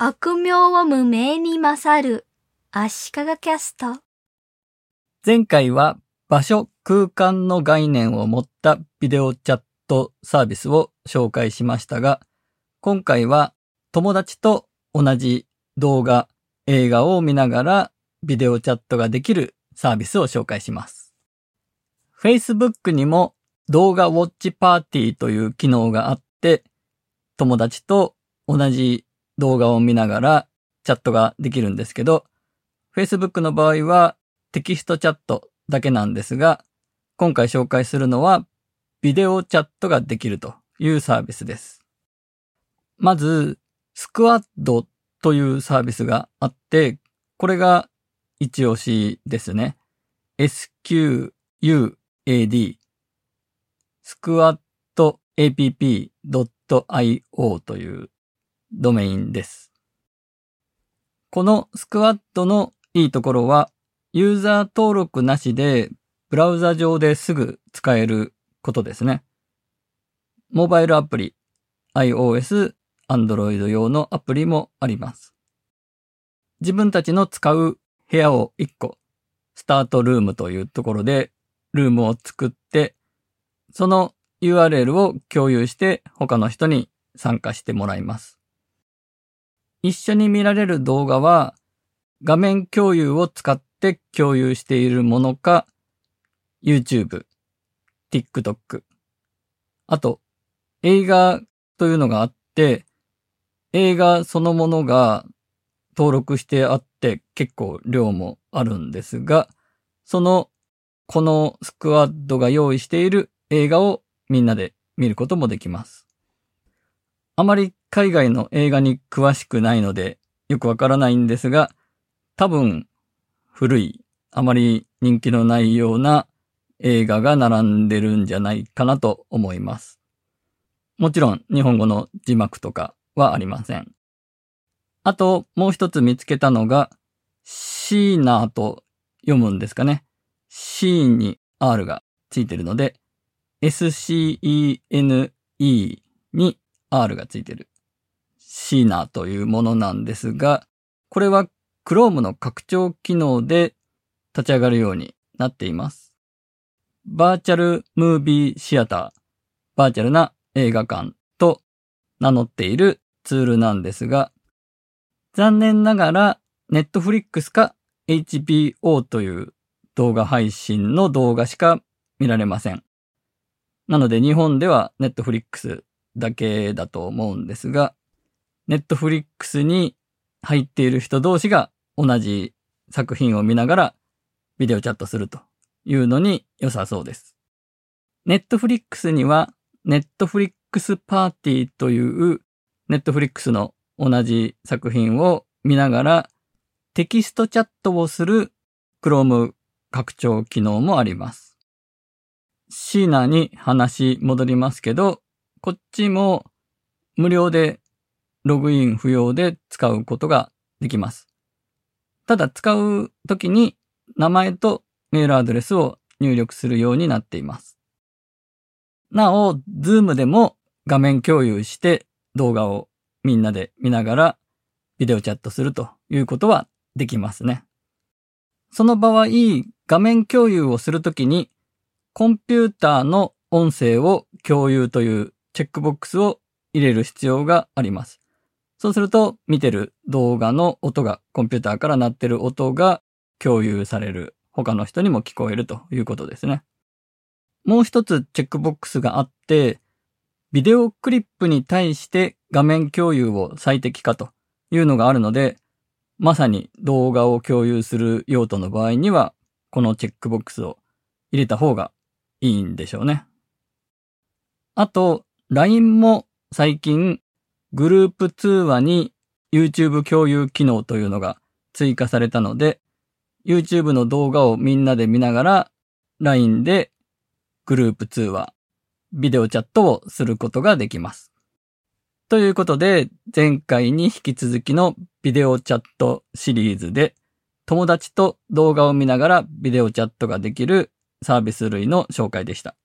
悪名を無名に勝る足利キャスト前回は場所空間の概念を持ったビデオチャットサービスを紹介しましたが、今回は友達と同じ動画、映画を見ながらビデオチャットができるサービスを紹介します。Facebook にも動画ウォッチパーティーという機能があって、友達と同じ動画を見ながらチャットができるんですけど、Facebook の場合はテキストチャットだけなんですが、今回紹介するのはビデオチャットができるというサービスです。まず、スクワッドというサービスがあって、これが一押しですね。squad スクワット app.io というドメインです。このスクワットのいいところは、ユーザー登録なしでブラウザ上ですぐ使えることですね。モバイルアプリ、iOS、Android 用のアプリもあります。自分たちの使う部屋を1個、スタートルームというところでルームを作って、その URL を共有して他の人に参加してもらいます。一緒に見られる動画は画面共有を使って共有しているものか、YouTube、TikTok、あと映画というのがあって、映画そのものが登録してあって結構量もあるんですが、その、このスクワッドが用意している映画をみんなで見ることもできます。あまり海外の映画に詳しくないのでよくわからないんですが、多分古い、あまり人気のないような映画が並んでるんじゃないかなと思います。もちろん日本語の字幕とかはありません。あともう一つ見つけたのがシーナーと読むんですかね。シーンに R がついてるので SCENE に R がついてるシーナーというものなんですが、これは Chrome の拡張機能で立ち上がるようになっています。バーチャルムービーシアター、バーチャルな映画館と名乗っているツールなんですが、残念ながら Netflix か HBO という動画配信の動画しか見られません。なので日本では Netflix だけだと思うんですが、ネットフリックスに入っている人同士が同じ作品を見ながらビデオチャットするというのに良さそうです。 Netflix には Netflix Party という Netflix の同じ作品を見ながらテキストチャットをする Chrome 拡張機能もあります。シーナに話戻りますけど、こっちも無料でログイン不要で使うことができます。ただ使うときに名前とメールアドレスを入力するようになっています。なお、 Zoom でも画面共有して動画をみんなで見ながらビデオチャットするということはできますね。その場合、画面共有をするときにコンピューターの音声を共有というチェックボックスを入れる必要があります。そうすると、見てる動画の音が、コンピューターから鳴ってる音が共有される。他の人にも聞こえるということですね。もう一つチェックボックスがあって、ビデオクリップに対して画面共有を最適化というのがあるので、まさに動画を共有する用途の場合には、このチェックボックスを入れた方がいいんでしょうね。あと、LINE も最近グループ通話に YouTube 共有機能というのが追加されたので、YouTube の動画をみんなで見ながら LINE でグループ通話、ビデオチャットをすることができます。ということで、前回に引き続きのビデオチャットシリーズで、友達と動画を見ながらビデオチャットができるサービス類の紹介でした。